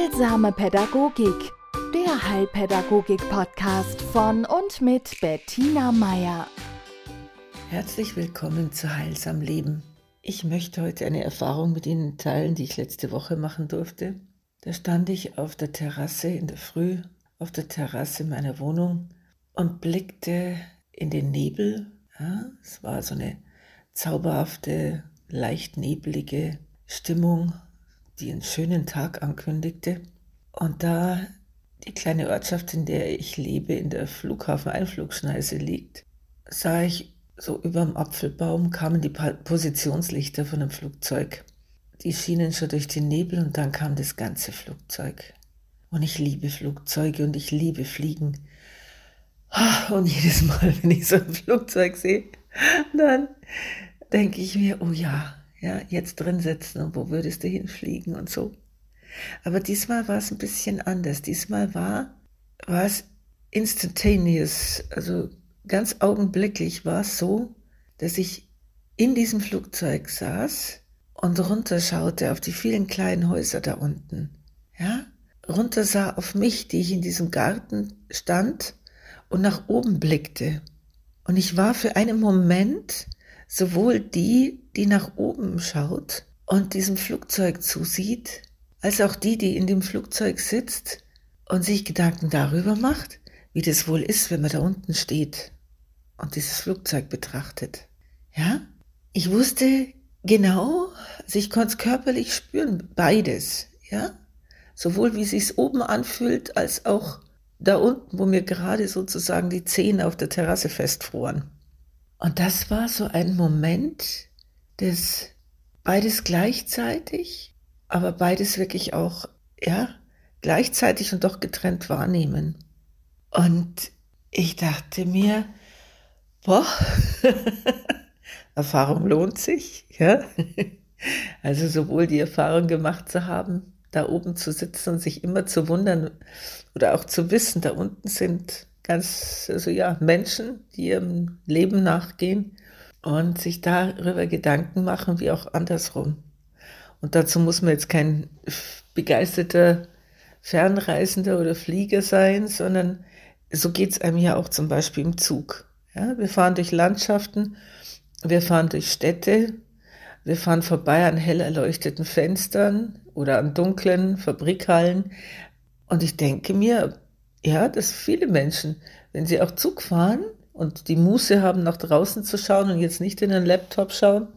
Heilsame Pädagogik, der Heilpädagogik-Podcast von und mit Bettina Meier. Herzlich willkommen zu Heilsam Leben. Ich möchte heute eine Erfahrung mit Ihnen teilen, die ich letzte Woche machen durfte. Da stand ich auf der Terrasse in der Früh, auf der Terrasse meiner Wohnung und blickte in den Nebel. Ja, es war so eine zauberhafte, leicht nebelige Stimmung die einen schönen Tag ankündigte. Und da die kleine Ortschaft, in der ich lebe, in der Flughafen-Einflugschneise liegt, sah ich so über dem Apfelbaum kamen die Positionslichter von einem Flugzeug. Die schienen schon durch den Nebel und dann kam das ganze Flugzeug. Und ich liebe Flugzeuge und ich liebe Fliegen. Ah, und jedes Mal, wenn ich so ein Flugzeug sehe, dann denke ich mir, oh ja, ja, jetzt drin sitzen und wo würdest du hinfliegen und so. Aber diesmal war es ein bisschen anders. Diesmal war, war es instantaneous, also ganz augenblicklich war es so, dass ich in diesem Flugzeug saß und runterschaute auf die vielen kleinen Häuser da unten. Ja, runter sah auf mich, die ich in diesem Garten stand und nach oben blickte. Und ich war für einen Moment sowohl die, die nach oben schaut und diesem Flugzeug zusieht, als auch die, die in dem Flugzeug sitzt und sich Gedanken darüber macht, wie das wohl ist, wenn man da unten steht und dieses Flugzeug betrachtet. Ja? Ich wusste genau, also ich konnte es körperlich spüren, beides, ja? Sowohl wie es sich oben anfühlt, als auch da unten, wo mir gerade sozusagen die Zehen auf der Terrasse festfroren. Und das war so ein Moment des beides gleichzeitig, aber beides wirklich auch, ja, gleichzeitig und doch getrennt wahrnehmen. Und ich dachte mir, boah, Erfahrung lohnt sich, ja. Also sowohl die Erfahrung gemacht zu haben, da oben zu sitzen und sich immer zu wundern oder auch zu wissen, da unten sind ganz, also ja, Menschen, die ihrem Leben nachgehen und sich darüber Gedanken machen, wie auch andersrum. Und dazu muss man jetzt kein begeisterter Fernreisender oder Flieger sein, sondern so geht es einem ja auch zum Beispiel im Zug. Ja, wir fahren durch Landschaften, wir fahren durch Städte, wir fahren vorbei an hell erleuchteten Fenstern oder an dunklen Fabrikhallen. Und ich denke mir, ja, dass viele Menschen, wenn sie auch Zug fahren und die Muße haben, nach draußen zu schauen und jetzt nicht in den Laptop schauen,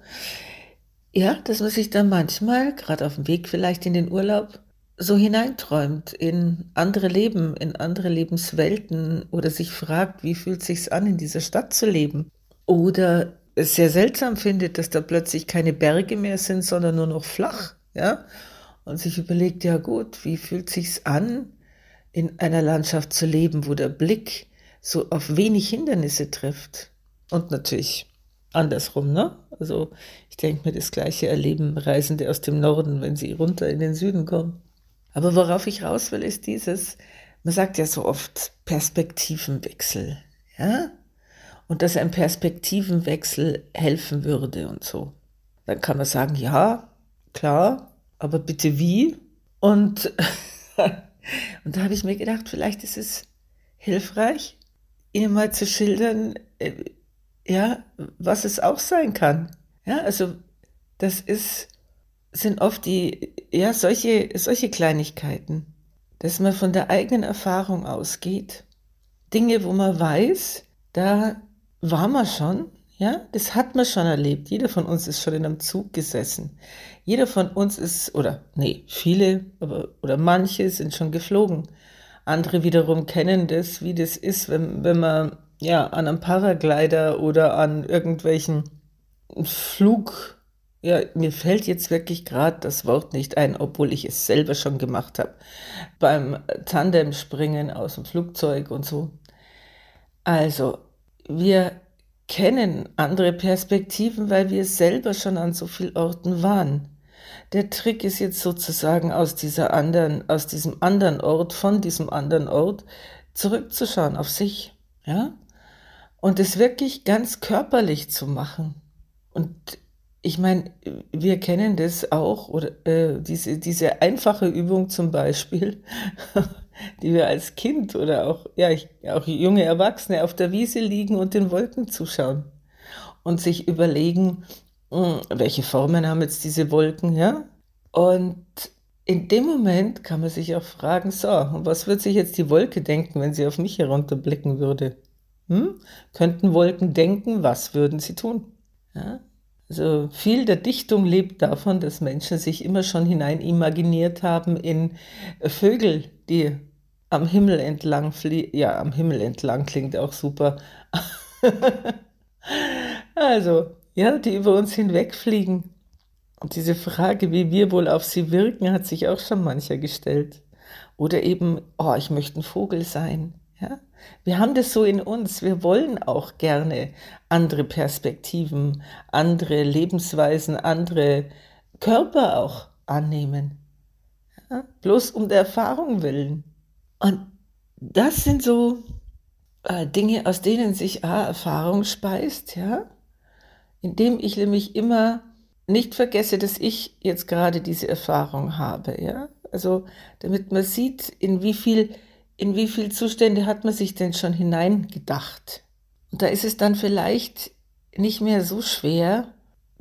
ja, dass man sich dann manchmal, gerade auf dem Weg vielleicht in den Urlaub, so hineinträumt in andere Leben, in andere Lebenswelten oder sich fragt, wie fühlt sich's an, in dieser Stadt zu leben? Oder es sehr seltsam findet, dass da plötzlich keine Berge mehr sind, sondern nur noch flach, ja? Und sich überlegt, ja gut, wie fühlt sich's an, in einer Landschaft zu leben, wo der Blick so auf wenig Hindernisse trifft. Und natürlich andersrum, ne? Also ich denke mir, das gleiche erleben Reisende aus dem Norden, wenn sie runter in den Süden kommen. Aber worauf ich raus will, ist dieses, man sagt ja so oft Perspektivenwechsel, ja? Und dass ein Perspektivenwechsel helfen würde und so. Dann kann man sagen, ja, klar, aber bitte wie? Und Und da habe ich mir gedacht, vielleicht ist es hilfreich, Ihnen mal zu schildern, äh, ja, was es auch sein kann. Ja, also das ist, sind oft die, ja, solche, solche Kleinigkeiten, dass man von der eigenen Erfahrung ausgeht. Dinge, wo man weiß, da war man schon, ja, das hat man schon erlebt. Jeder von uns ist schon in einem Zug gesessen. Jeder von uns ist, oder nee, viele aber, oder manche sind schon geflogen. Andere wiederum kennen das, wie das ist, wenn, wenn man ja an einem Paraglider oder an irgendwelchen Flug, ja, mir fällt jetzt wirklich gerade das Wort nicht ein, obwohl ich es selber schon gemacht habe, beim Tandemspringen aus dem Flugzeug und so. Also, wir kennen andere Perspektiven, weil wir selber schon an so vielen Orten waren. Der Trick ist jetzt sozusagen aus dieser anderen, aus diesem anderen Ort, von diesem anderen Ort zurückzuschauen auf sich, ja? Und es wirklich ganz körperlich zu machen. Und ich meine, wir kennen das auch, oder äh, diese, diese einfache Übung zum Beispiel, die wir als Kind oder auch, ja, ich, auch junge Erwachsene auf der Wiese liegen und den Wolken zuschauen und sich überlegen, welche Formen haben jetzt diese Wolken, ja? Und in dem Moment kann man sich auch fragen, so, was wird sich jetzt die Wolke denken, wenn sie auf mich herunterblicken würde? Hm? Könnten Wolken denken, was würden sie tun? Ja? Also viel der Dichtung lebt davon, dass Menschen sich immer schon hinein imaginiert haben in Vögel, die am Himmel entlang fliegen. Ja, am Himmel entlang klingt auch super. also, ja, die über uns hinwegfliegen. Und diese Frage, wie wir wohl auf sie wirken, hat sich auch schon mancher gestellt. Oder eben, oh, ich möchte ein Vogel sein. Ja? Wir haben das so in uns. Wir wollen auch gerne andere Perspektiven, andere Lebensweisen, andere Körper auch annehmen. Ja? Bloß um der Erfahrung willen. Und das sind so äh, Dinge, aus denen sich A, Erfahrung speist, ja, indem ich nämlich immer nicht vergesse, dass ich jetzt gerade diese Erfahrung habe, ja. Also, damit man sieht, in wie viel in wie viele Zustände hat man sich denn schon hineingedacht? Und da ist es dann vielleicht nicht mehr so schwer,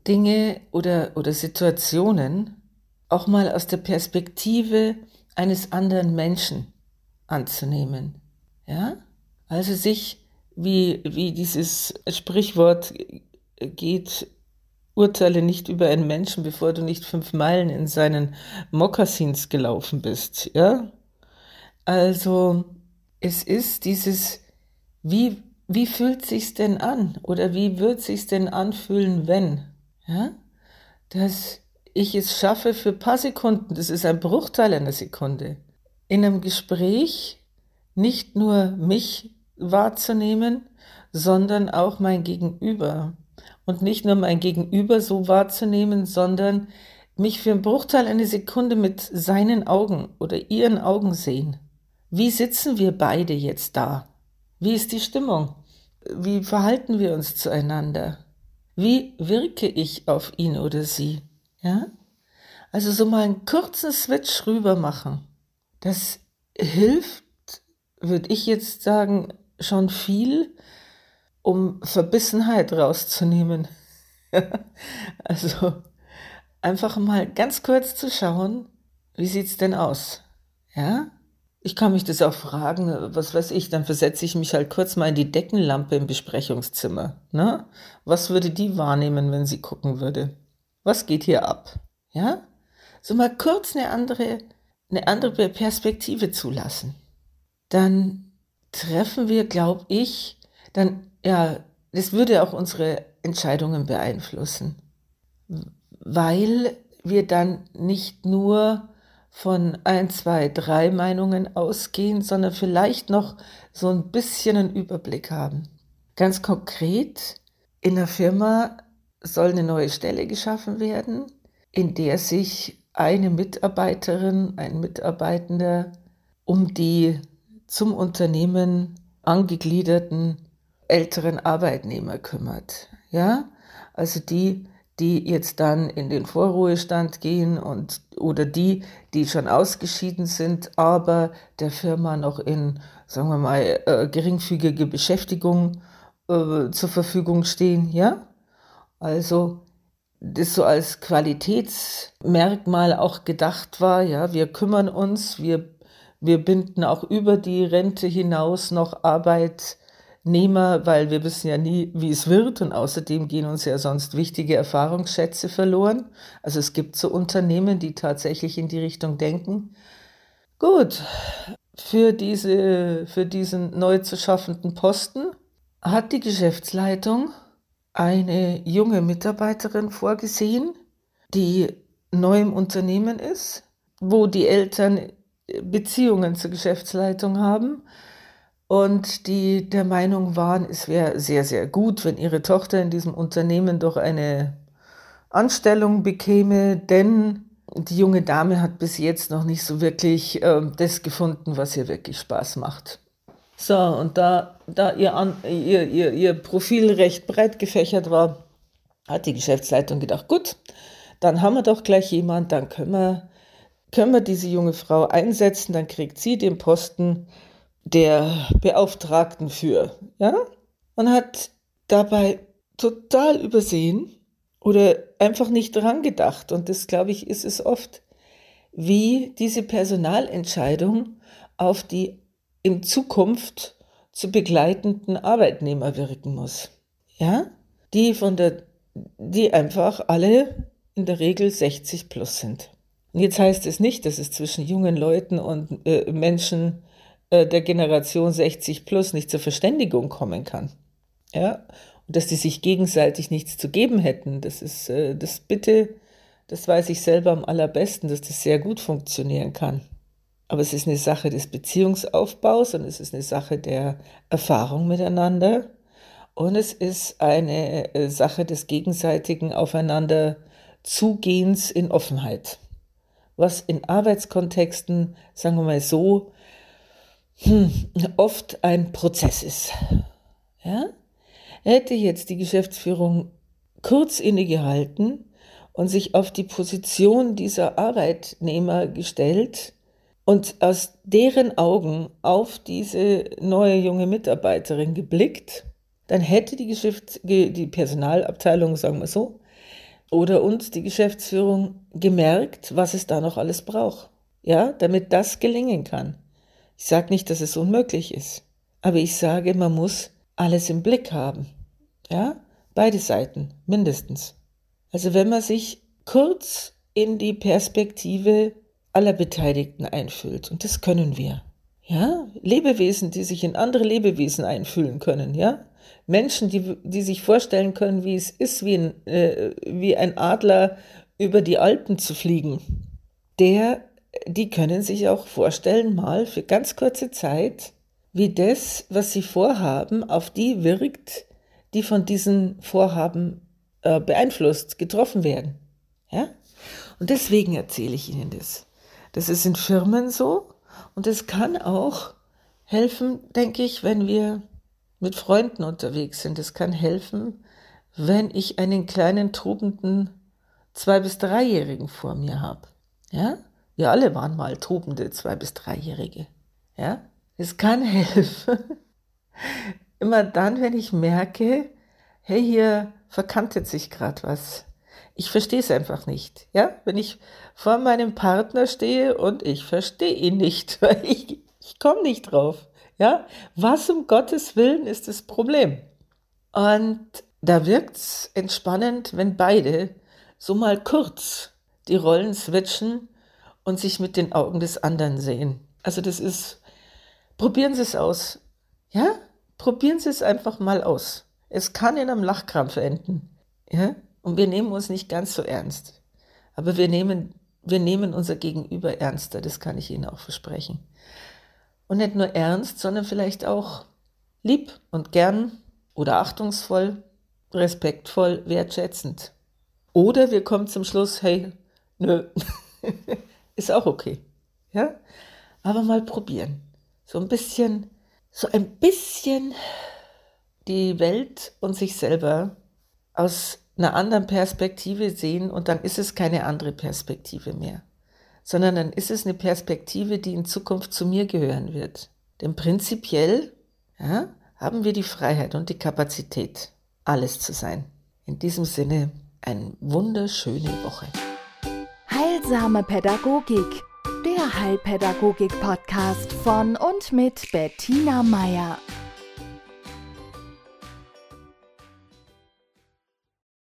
Dinge oder, oder Situationen auch mal aus der Perspektive eines anderen Menschen anzunehmen. Ja? Also sich, wie, wie dieses Sprichwort geht, urteile nicht über einen Menschen, bevor du nicht fünf Meilen in seinen Mokassins gelaufen bist. Ja? Also es ist dieses, wie, wie fühlt sich's denn an oder wie wird sich's denn anfühlen, wenn, ja, dass ich es schaffe für ein paar Sekunden, das ist ein Bruchteil einer Sekunde, in einem Gespräch nicht nur mich wahrzunehmen, sondern auch mein Gegenüber. Und nicht nur mein Gegenüber so wahrzunehmen, sondern mich für einen Bruchteil einer Sekunde mit seinen Augen oder ihren Augen sehen. Wie sitzen wir beide jetzt da? Wie ist die Stimmung? Wie verhalten wir uns zueinander? Wie wirke ich auf ihn oder sie? Ja? Also so mal einen kurzen Switch rüber machen. Das hilft, würde ich jetzt sagen, schon viel, um Verbissenheit rauszunehmen. also einfach mal ganz kurz zu schauen, wie sieht's denn aus? Ja? Ich kann mich das auch fragen, was weiß ich, dann versetze ich mich halt kurz mal in die Deckenlampe im Besprechungszimmer. Ne? Was würde die wahrnehmen, wenn sie gucken würde? Was geht hier ab? Ja? So mal kurz eine andere, eine andere Perspektive zulassen. Dann treffen wir, glaube ich, dann, ja, das würde auch unsere Entscheidungen beeinflussen. Weil wir dann nicht nur von ein, zwei, drei Meinungen ausgehen, sondern vielleicht noch so ein bisschen einen Überblick haben. Ganz konkret, in der Firma soll eine neue Stelle geschaffen werden, in der sich eine Mitarbeiterin, ein Mitarbeitender um die zum Unternehmen angegliederten älteren Arbeitnehmer kümmert. Ja, also die die jetzt dann in den Vorruhestand gehen und oder die, die schon ausgeschieden sind, aber der Firma noch in, sagen wir mal, äh, geringfügige Beschäftigung äh, zur Verfügung stehen, ja? Also das so als Qualitätsmerkmal auch gedacht war, ja, wir kümmern uns, wir, wir binden auch über die Rente hinaus noch Arbeit Nehmer, weil wir wissen ja nie, wie es wird und außerdem gehen uns ja sonst wichtige Erfahrungsschätze verloren. Also es gibt so Unternehmen, die tatsächlich in die Richtung denken. Gut, für, diese, für diesen neu zu schaffenden Posten hat die Geschäftsleitung eine junge Mitarbeiterin vorgesehen, die neu im Unternehmen ist, wo die Eltern Beziehungen zur Geschäftsleitung haben und die der Meinung waren, es wäre sehr, sehr gut, wenn ihre Tochter in diesem Unternehmen doch eine Anstellung bekäme, denn die junge Dame hat bis jetzt noch nicht so wirklich äh, das gefunden, was ihr wirklich Spaß macht. So, und da, da ihr, An ihr, ihr, ihr Profil recht breit gefächert war, hat die Geschäftsleitung gedacht, gut, dann haben wir doch gleich jemand, dann können wir, können wir diese junge Frau einsetzen, dann kriegt sie den Posten der Beauftragten für, ja? Und hat dabei total übersehen oder einfach nicht dran gedacht. Und das, glaube ich, ist es oft, wie diese Personalentscheidung auf die in Zukunft zu begleitenden Arbeitnehmer wirken muss. Ja? Die von der, die einfach alle in der Regel 60 plus sind. Und jetzt heißt es nicht, dass es zwischen jungen Leuten und äh, Menschen äh, der Generation 60 plus nicht zur Verständigung kommen kann. Ja? Und dass die sich gegenseitig nichts zu geben hätten. Das ist, äh, das bitte, das weiß ich selber am allerbesten, dass das sehr gut funktionieren kann. Aber es ist eine Sache des Beziehungsaufbaus und es ist eine Sache der Erfahrung miteinander und es ist eine äh, Sache des gegenseitigen Aufeinanderzugehens in Offenheit. Was in Arbeitskontexten, sagen wir mal so, hm, oft ein Prozess ist. Ja? Hätte jetzt die Geschäftsführung kurz innegehalten und sich auf die Position dieser Arbeitnehmer gestellt, und aus deren Augen auf diese neue junge Mitarbeiterin geblickt, dann hätte die, Geschäfts die Personalabteilung, sagen wir so, oder uns die Geschäftsführung gemerkt, was es da noch alles braucht. Ja, damit das gelingen kann. Ich sage nicht, dass es unmöglich ist, aber ich sage, man muss alles im Blick haben. Ja, beide Seiten mindestens. Also wenn man sich kurz in die Perspektive aller Beteiligten einfühlt. Und das können wir. Ja, Lebewesen, die sich in andere Lebewesen einfühlen können, ja. Menschen, die, die sich vorstellen können, wie es ist, wie ein, äh, wie ein Adler über die Alpen zu fliegen. Der, die können sich auch vorstellen, mal für ganz kurze Zeit, wie das, was sie vorhaben, auf die wirkt, die von diesen Vorhaben äh, beeinflusst, getroffen werden. Ja? Und deswegen erzähle ich Ihnen das. Das ist in Firmen so und es kann auch helfen, denke ich, wenn wir mit Freunden unterwegs sind. Es kann helfen, wenn ich einen kleinen tobenden zwei- bis dreijährigen vor mir habe. Ja? Wir alle waren mal tobende zwei- bis dreijährige. Ja? Es kann helfen, immer dann, wenn ich merke, hey, hier verkantet sich gerade was. Ich verstehe es einfach nicht. Ja, wenn ich vor meinem Partner stehe und ich verstehe ihn nicht, weil ich, ich komme nicht drauf. Ja, was um Gottes Willen ist das Problem? Und da wirkt es entspannend, wenn beide so mal kurz die Rollen switchen und sich mit den Augen des anderen sehen. Also das ist, probieren Sie es aus. Ja, probieren Sie es einfach mal aus. Es kann in einem Lachkrampf enden. Ja, und wir nehmen uns nicht ganz so ernst. Aber wir nehmen, wir nehmen unser Gegenüber ernster, das kann ich Ihnen auch versprechen. Und nicht nur ernst, sondern vielleicht auch lieb und gern oder achtungsvoll, respektvoll, wertschätzend. Oder wir kommen zum Schluss, hey, nö, ist auch okay. Ja? Aber mal probieren. So ein bisschen, so ein bisschen die Welt und sich selber aus einer anderen Perspektive sehen und dann ist es keine andere Perspektive mehr, sondern dann ist es eine Perspektive, die in Zukunft zu mir gehören wird. Denn prinzipiell ja, haben wir die Freiheit und die Kapazität, alles zu sein. In diesem Sinne, eine wunderschöne Woche. Heilsame Pädagogik, der Heilpädagogik-Podcast von und mit Bettina Meier.